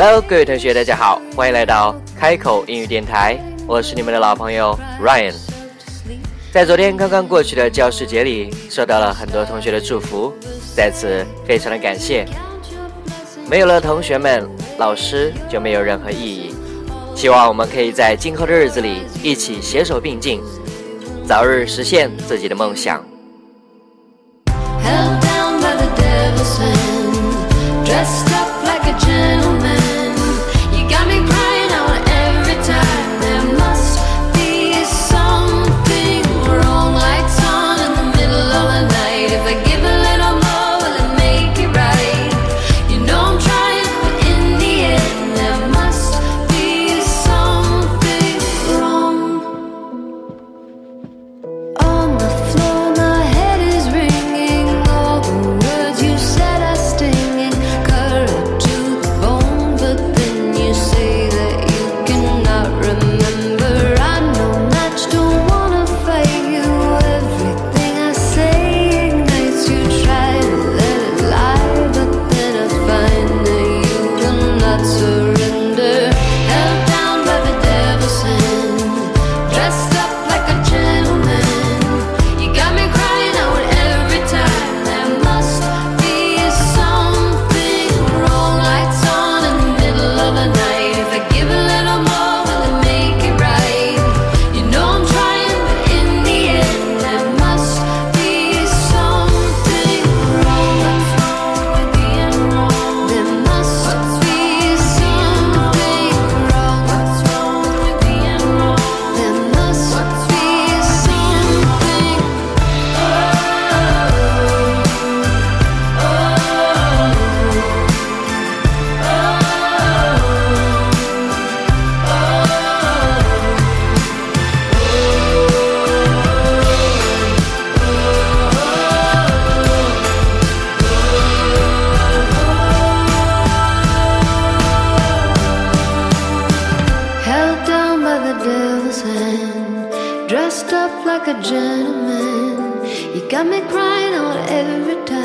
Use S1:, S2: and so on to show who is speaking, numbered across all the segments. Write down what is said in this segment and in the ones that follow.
S1: hello 各位同学大家好欢迎来到开口英语电台我是你们的老朋友 ryan 在昨天刚刚过去的教师节里收到了很多同学的祝福在此非常的感谢。没有了同学们老师就没有任何意义希望我们可以在今后的日子里一起携手并进早日实现自己的梦想。
S2: Held down by the devils and dressed up like a gentleman. gentleman. You got me crying out every time.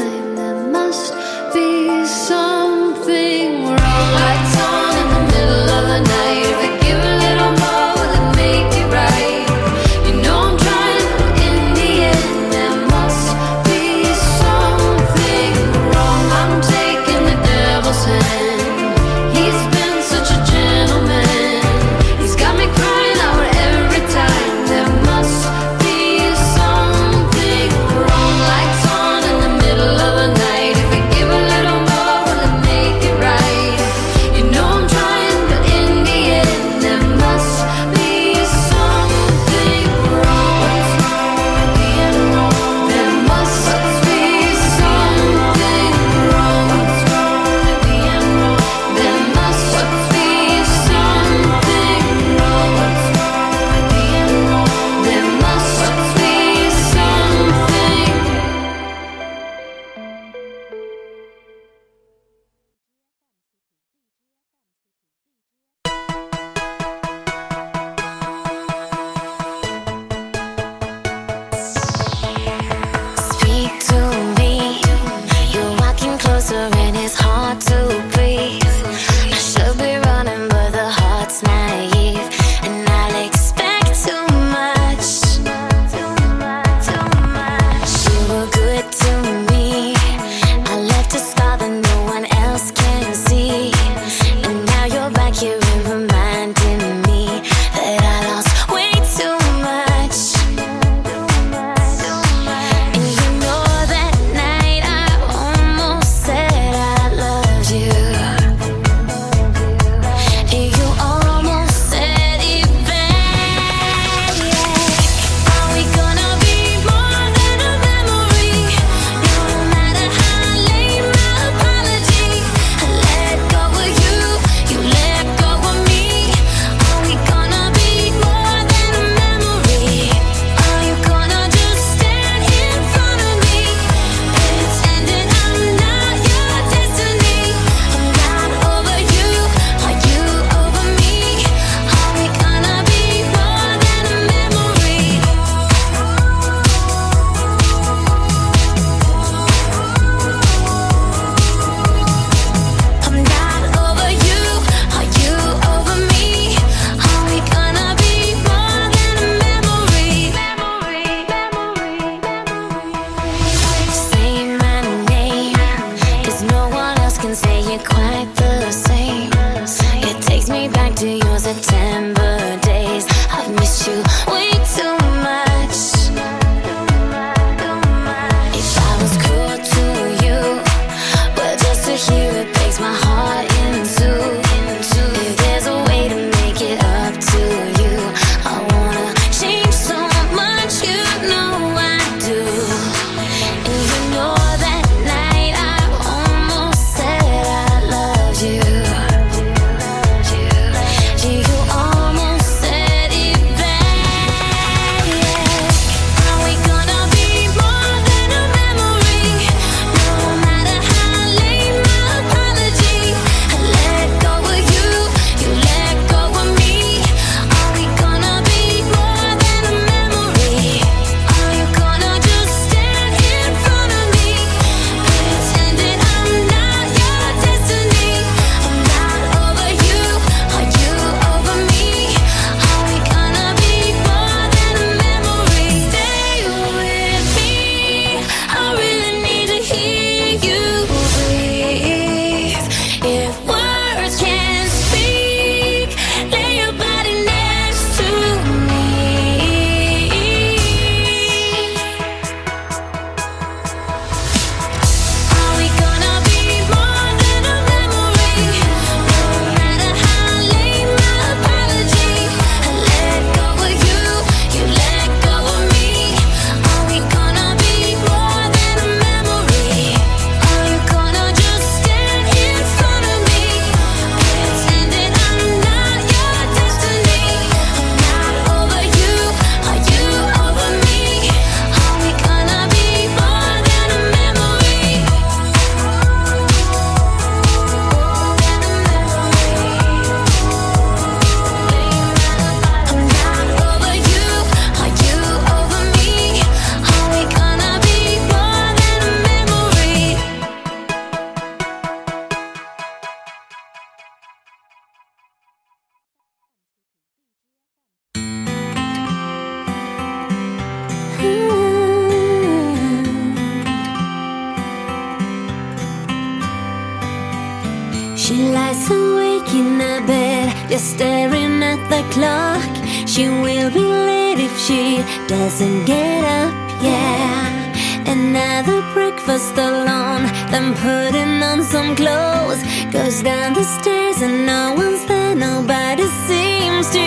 S2: Doesn't get up, yeah. Another breakfast alone, then putting on some clothes. Goes down the stairs and no one's there, nobody seems to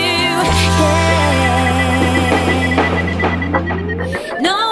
S2: care. No.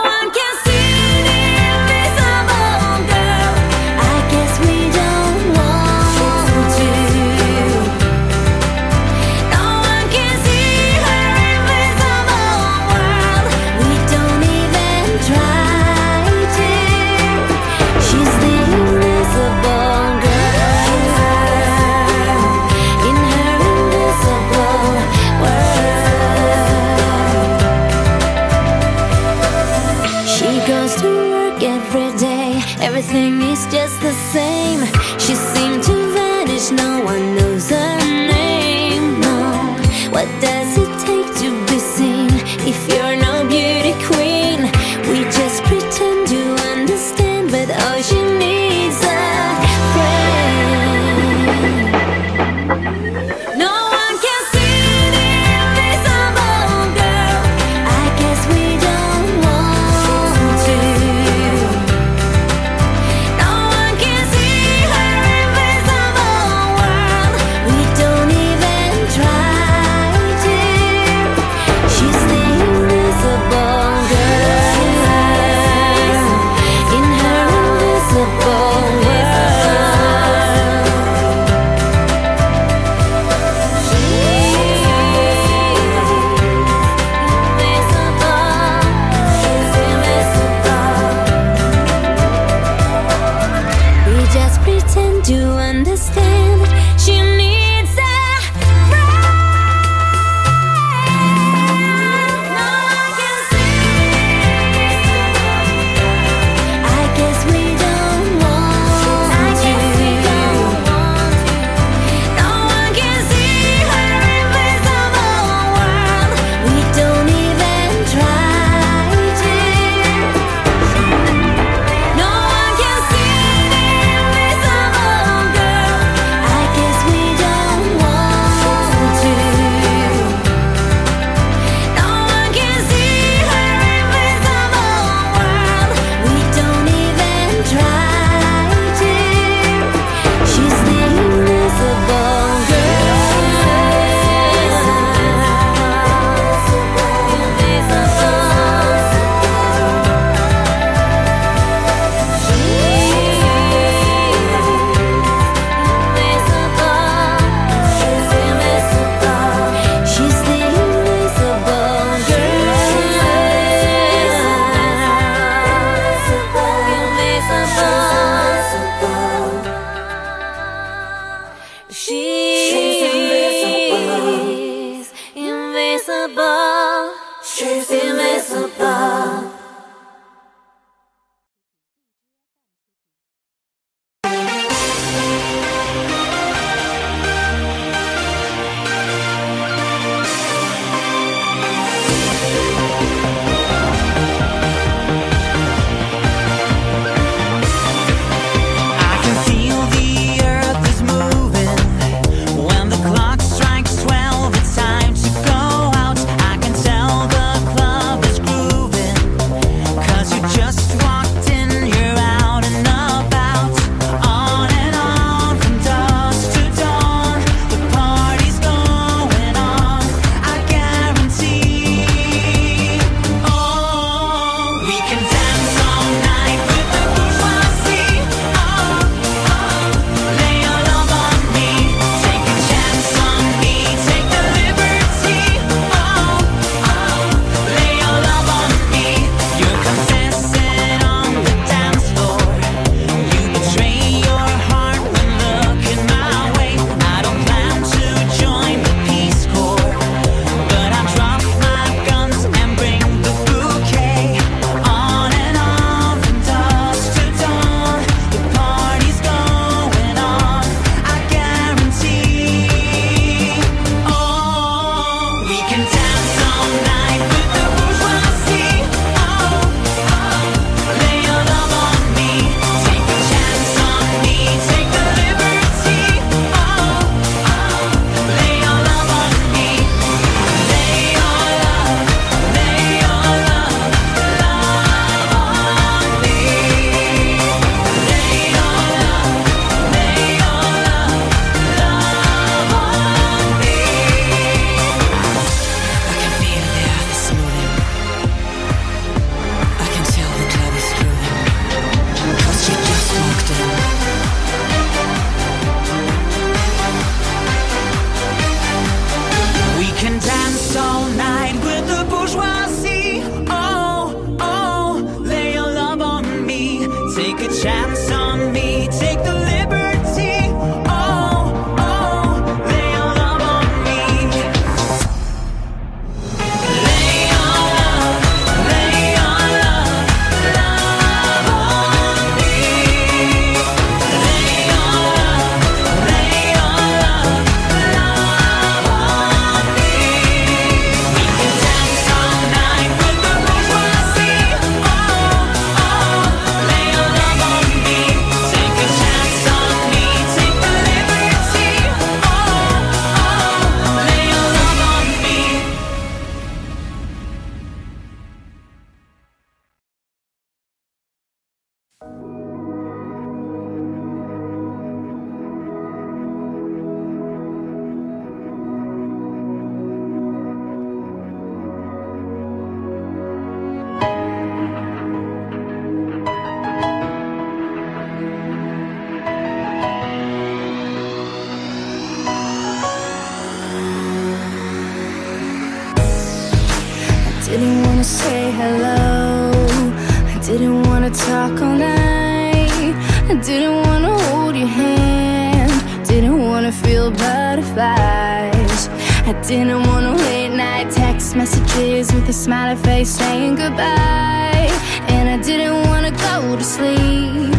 S3: Didn't wanna late night text messages with a smiley face saying goodbye. And I didn't wanna go to sleep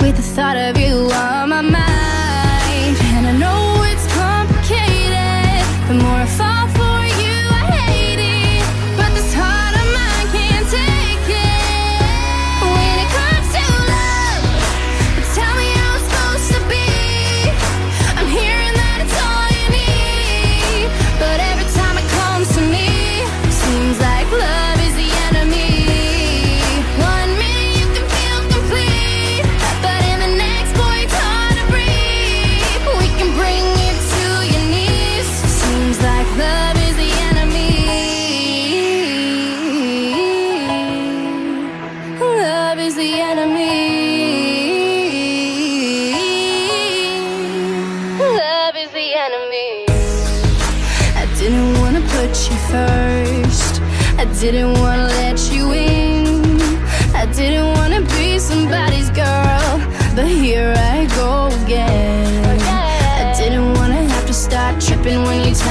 S3: with the thought of you on my mind.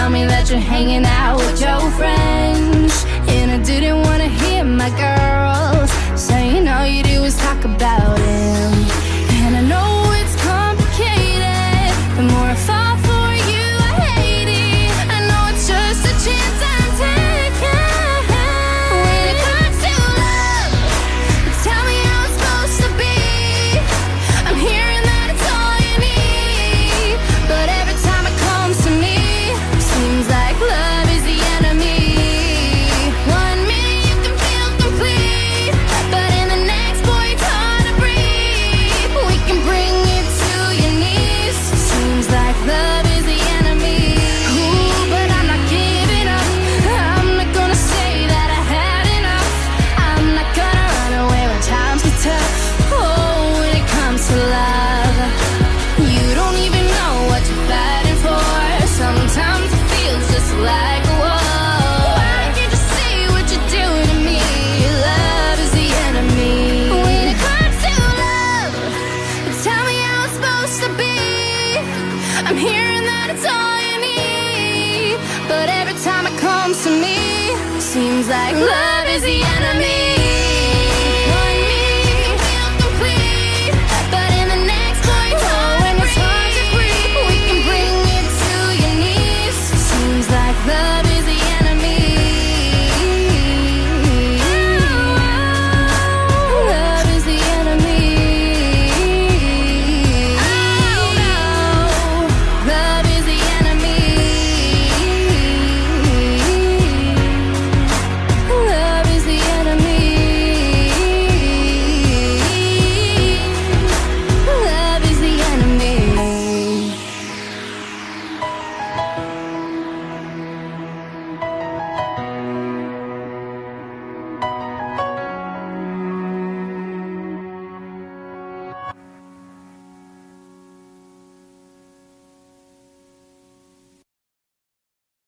S3: Tell me that you're hanging out with your friends. And I didn't wanna hear my girls. So you know you do is talk about it. like love is the enemy.